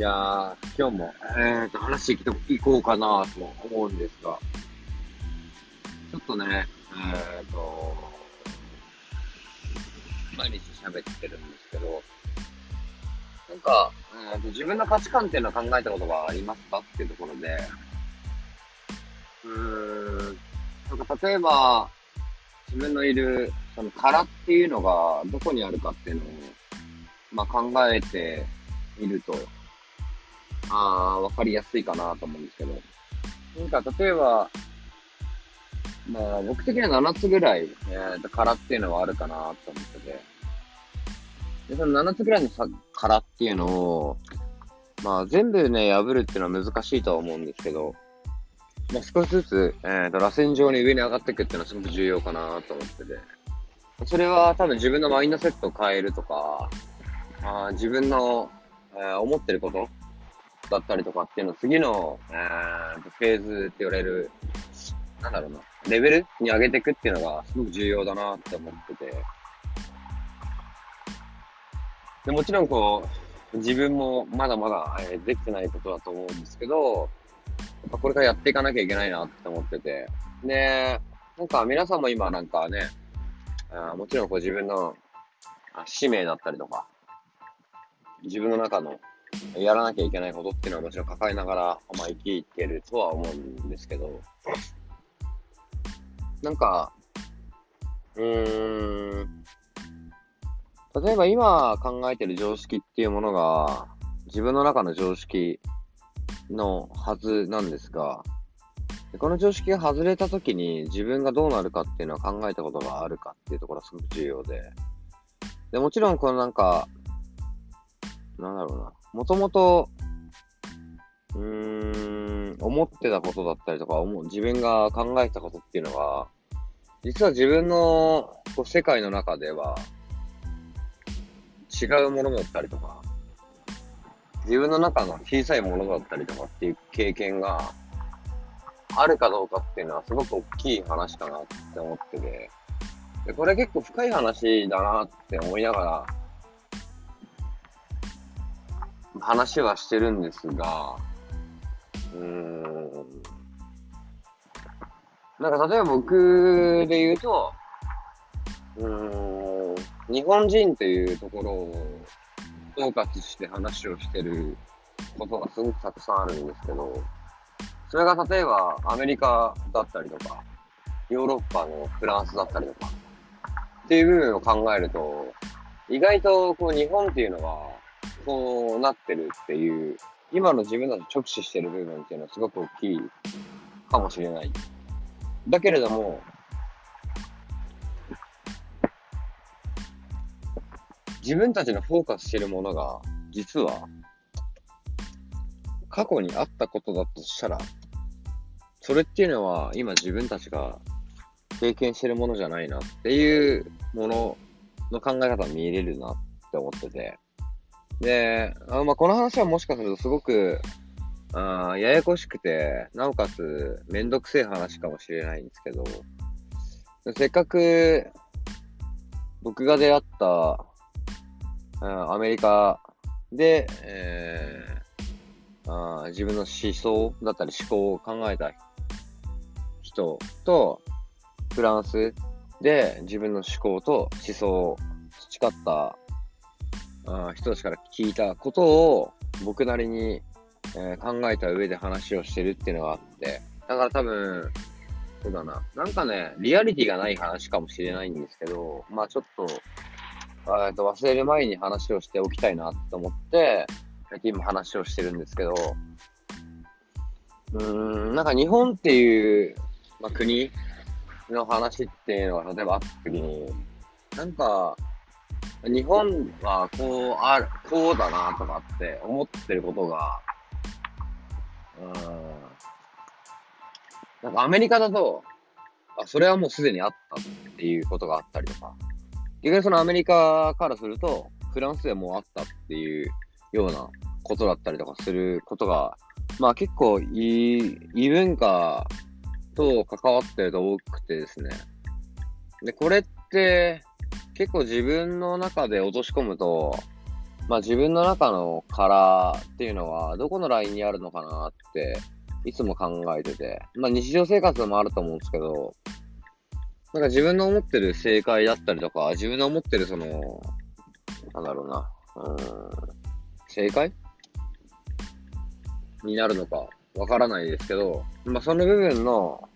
いやー、今日も、えーと、話していこうかなと思うんですが、ちょっとね、えーと、毎日喋ってるんですけど、なんか、えーと、自分の価値観っていうのは考えたことがありますかっていうところで、うーん、なんか例えば、自分のいる、その殻っていうのがどこにあるかっていうのを、まあ、考えてみると、ああ、わかりやすいかなと思うんですけど。なんか、例えば、まあ、僕的には7つぐらい、えー、と殻っていうのはあるかなと思ってて。で、その7つぐらいのさ殻っていうのを、まあ、全部ね、破るっていうのは難しいとは思うんですけど、まあ、少しずつ、えー、と、螺旋状に上に上がっていくっていうのはすごく重要かなと思ってて。それは多分自分のマインドセットを変えるとか、あ自分の、えー、思ってることだったりとかっていうのを次の、えー、フェーズって言われる、なんだろうな、レベルに上げていくっていうのがすごく重要だなって思ってて。でもちろんこう、自分もまだまだ、えー、できてないことだと思うんですけど、やっぱこれからやっていかなきゃいけないなって思ってて。で、なんか皆さんも今なんかね、あもちろんこう自分の使命だったりとか、自分の中のやらなきゃいけないことっていうのはもちろん抱えながら、まあ、生きてるとは思うんですけど、なんか、うーん、例えば今考えてる常識っていうものが、自分の中の常識のはずなんですが、この常識が外れた時に自分がどうなるかっていうのは考えたことがあるかっていうところはすごく重要で、で、もちろんこのなんか、なんだろうな、もともと、うーん、思ってたことだったりとか、思う自分が考えたことっていうのが、実は自分のこう世界の中では違うものだったりとか、自分の中の小さいものだったりとかっていう経験があるかどうかっていうのはすごく大きい話かなって思ってて、でこれ結構深い話だなって思いながら話はしてるんですが、うーん。なんか例えば僕で言うと、うーん、日本人っていうところを統括して話をしてることがすごくたくさんあるんですけど、それが例えばアメリカだったりとか、ヨーロッパのフランスだったりとか、っていう部分を考えると、意外とこう日本っていうのは、そうなってるっていう、今の自分たち直視してる部分っていうのはすごく大きいかもしれない。だけれども、自分たちのフォーカスしてるものが、実は、過去にあったことだとしたら、それっていうのは今自分たちが経験してるものじゃないなっていうものの考え方見れるなって思ってて。で、あまあ、この話はもしかするとすごく、あややこしくて、なおかつめんどくせえ話かもしれないんですけど、せっかく僕が出会った、うんアメリカで、えー、あ自分の思想だったり思考を考えた人と、フランスで自分の思考と思想を培ったあ人たちから聞いたことを僕なりに、えー、考えた上で話をしてるっていうのがあって、だから多分、そうだな。なんかね、リアリティがない話かもしれないんですけど、まあちょっと、えっと忘れる前に話をしておきたいなって思って、今話をしてるんですけど、うーん、なんか日本っていう、まあ、国の話っていうのが例えばあった時に、なんか、日本はこうあ、こうだなとかって思ってることが、うん、なんかアメリカだと、あ、それはもうすでにあったっていうことがあったりとか、逆にそのアメリカからすると、フランスでもうあったっていうようなことだったりとかすることが、まあ結構異異文化と関わってると多くてですね。で、これって結構自分の中で落とし込むと、まあ自分の中の殻っていうのはどこのラインにあるのかなっていつも考えてて、まあ日常生活でもあると思うんですけど、なんか自分の思ってる正解だったりとか、自分の思ってるその、なんだろうな、うん、正解？になるのかわからないですけど、まあその部分の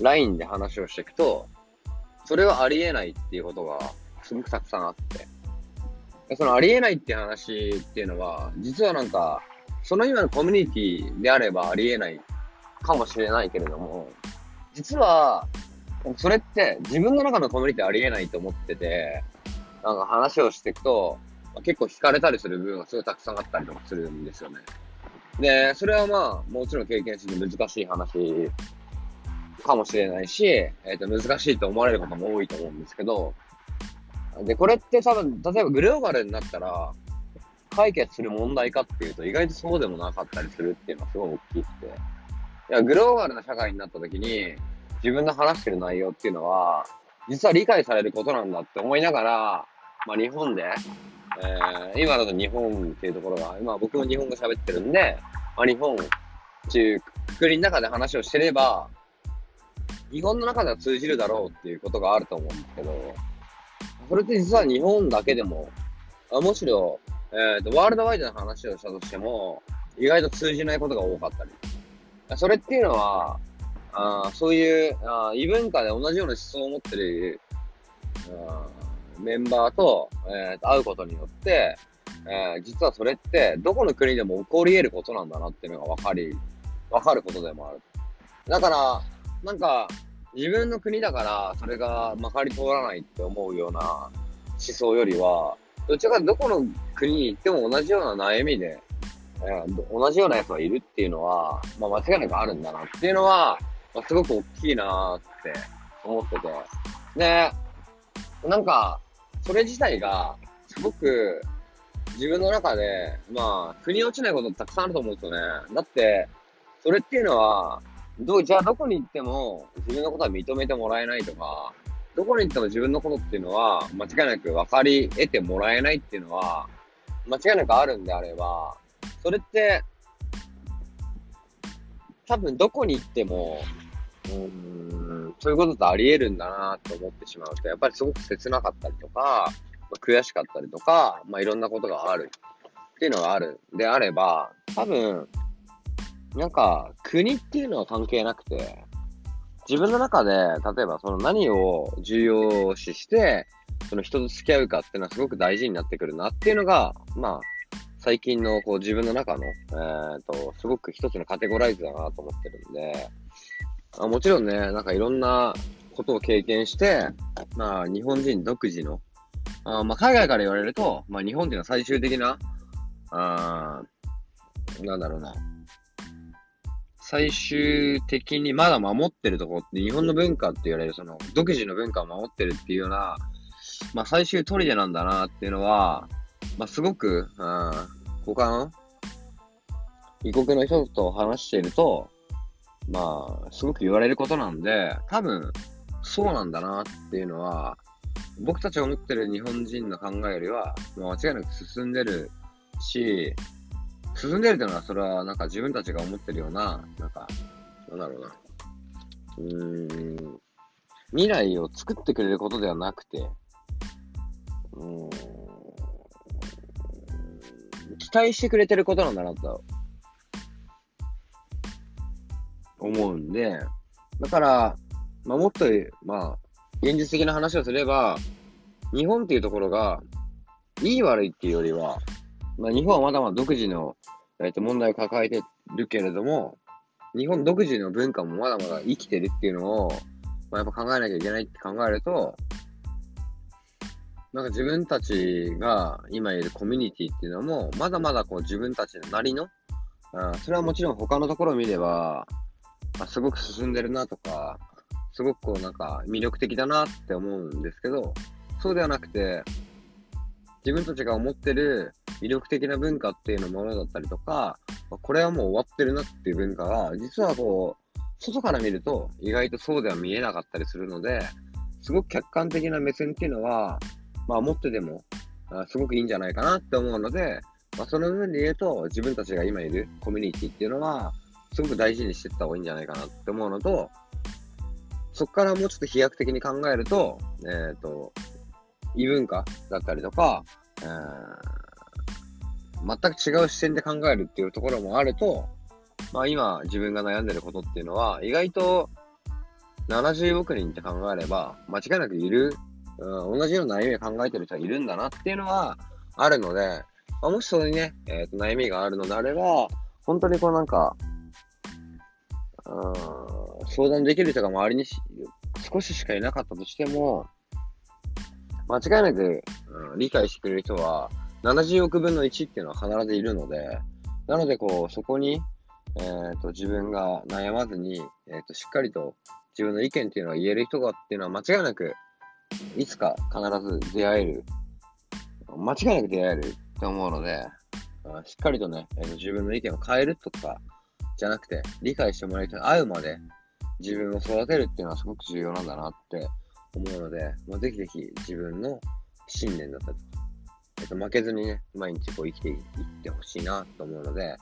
ラインで話をしていくと、それはありえないっていうことがすごくたくさんあって、そのありえないって話っていうのは、実はなんか、その今のコミュニティであればありえないかもしれないけれども、実は、それって自分の中のコミュニティありえないと思ってて、なんか話をしていくと、結構惹かれたりする部分がすごいたくさんあったりとかするんですよね。で、それはまあ、もちろん経験する難しい話かもしれないし、えっ、ー、と、難しいと思われることも多いと思うんですけど、で、これって多分、例えばグローバルになったら、解決する問題かっていうと、意外とそうでもなかったりするっていうのはすごい大きくて。いや、グローバルな社会になった時に、自分の話してる内容っていうのは、実は理解されることなんだって思いながら、まあ日本で、えー、今だと日本っていうところが、今僕も日本語喋ってるんで、まあ日本っていうくくりの中で話をしてれば、日本の中では通じるだろうっていうことがあると思うんですけど、それって実は日本だけでも、あむしろ、えっ、ー、と、ワールドワイドな話をしたとしても、意外と通じないことが多かったり。それっていうのは、あそういうあ異文化で同じような思想を持ってるメンバーと,、えー、と会うことによって、えー、実はそれってどこの国でも起こり得ることなんだなっていうのが分かり、分かることでもある。だから、なんか、自分の国だからそれがまかり通らないって思うような思想よりは、どちらかどこの国に行っても同じような悩みで、えー、同じようなやつがいるっていうのは、まあ間違いなくあるんだなっていうのは、まあ、すごく大きいなーって思ってて。で、なんか、それ自体が、すごく、自分の中で、まあ、腑に落ちないことたくさんあると思うんですよね。だって、それっていうのは、ど、じゃあどこに行っても自分のことは認めてもらえないとか、どこに行っても自分のことっていうのは、間違いなく分かり得てもらえないっていうのは、間違いなくあるんであれば、それって、多分どこに行っても、うーん、そういうことってあり得るんだなと思ってしまうと、やっぱりすごく切なかったりとか、ま、悔しかったりとか、まあいろんなことがあるっていうのがあるんであれば、多分、なんか、国っていうのは関係なくて、自分の中で、例えばその何を重要視して、その人と付き合うかっていうのはすごく大事になってくるなっていうのが、まあ、最近のこう自分の中の、えっ、ー、と、すごく一つのカテゴライズだなと思ってるんで、あもちろんね、なんかいろんなことを経験して、まあ日本人独自の、あまあ海外から言われると、まあ日本っていうのは最終的な、あなんだろうな、最終的にまだ守ってるところって日本の文化って言われるその独自の文化を守ってるっていうような、まあ最終砦なんだなっていうのは、まあすごく、うん、他の異国の人と話していると、まあ、すごく言われることなんで、多分、そうなんだなっていうのは、僕たちが思ってる日本人の考えよりは、間違いなく進んでるし、進んでるっていうのは、それはなんか自分たちが思ってるような、なんか、なんだろうな。うーん、未来を作ってくれることではなくて、うーん、期待してくれてることなんだなと。思うんで、だから、まあ、もっと、まあ、現実的な話をすれば、日本っていうところが、いい悪いっていうよりは、まあ、日本はまだまだ独自の、えっと問題を抱えてるけれども、日本独自の文化もまだまだ生きてるっていうのを、まあ、やっぱ考えなきゃいけないって考えると、なんか自分たちが今いるコミュニティっていうのも、まだまだこう自分たちのなりの、あそれはもちろん他のところを見れば、あ、すごく進んでるなとか、すごくこうなんか魅力的だなって思うんですけど、そうではなくて、自分たちが思ってる魅力的な文化っていうのものだったりとか、これはもう終わってるなっていう文化が、実はこう、外から見ると意外とそうでは見えなかったりするので、すごく客観的な目線っていうのは、まあ持ってても、すごくいいんじゃないかなって思うので、まあ、その部分で言うと、自分たちが今いるコミュニティっていうのは、すごく大事にしていった方がいいんじゃないかなって思うのと、そこからもうちょっと飛躍的に考えると、えっ、ー、と、異文化だったりとか、えー、全く違う視点で考えるっていうところもあると、まあ今自分が悩んでることっていうのは、意外と70億人って考えれば、間違いなくいる、うん、同じような悩みを考えてる人はいるんだなっていうのはあるので、まあ、もしそれにね、えー、と悩みがあるのであれば、本当にこうなんか、うん、相談できる人が周りに少ししかいなかったとしても、間違いなく、うん、理解してくれる人は70億分の1っていうのは必ずいるので、なのでこう、そこに、えーと、自分が悩まずに、えーと、しっかりと自分の意見っていうのは言える人がっていうのは間違いなく、いつか必ず出会える。間違いなく出会えるって思うので、しっかりとね、えー、自分の意見を変えるとか、じゃなくて、理解してもらいたい、会うまで自分を育てるっていうのはすごく重要なんだなって思うので、まあ、ぜひぜひ自分の信念だったりとか、っと、負けずにね、毎日こう生きていってほしいなと思うので、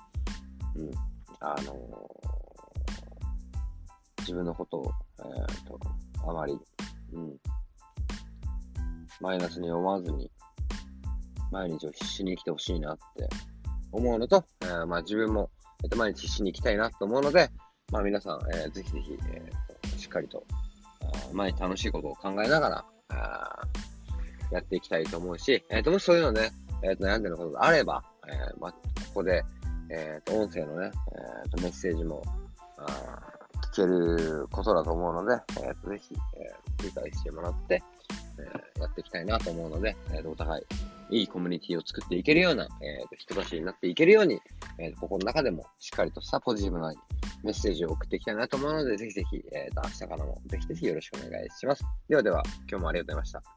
うん、あのー、自分のことを、えー、と、あまり、うん、マイナスに思わずに、毎日を必死に生きてほしいなって思うのと、えー、まあ自分も、えっと、毎日必死に生きたいなと思うので、まあ皆さん、えー、ぜひぜひ、えーと、しっかりと、前に楽しいことを考えながら、あやっていきたいと思うし、えっ、ー、と、もしそういうのね、えっ、と、悩んでることがあれば、えー、ま、ここで、えっ、と、音声のね、えっ、と、メッセージも、あ聞けることだと思うので、えっ、と、ぜひ、え理解してもらって、えやっていきたいなと思うので、えー、お互い、いいコミュニティを作っていけるような、えー、人たちになっていけるように、えー、ここの中でもしっかりとしたポジティブなメッセージを送っていきたいなと思うので、ぜひぜひ、えー、と明日からもぜひぜひよろしくお願いします。ではでは、今日もありがとうございました。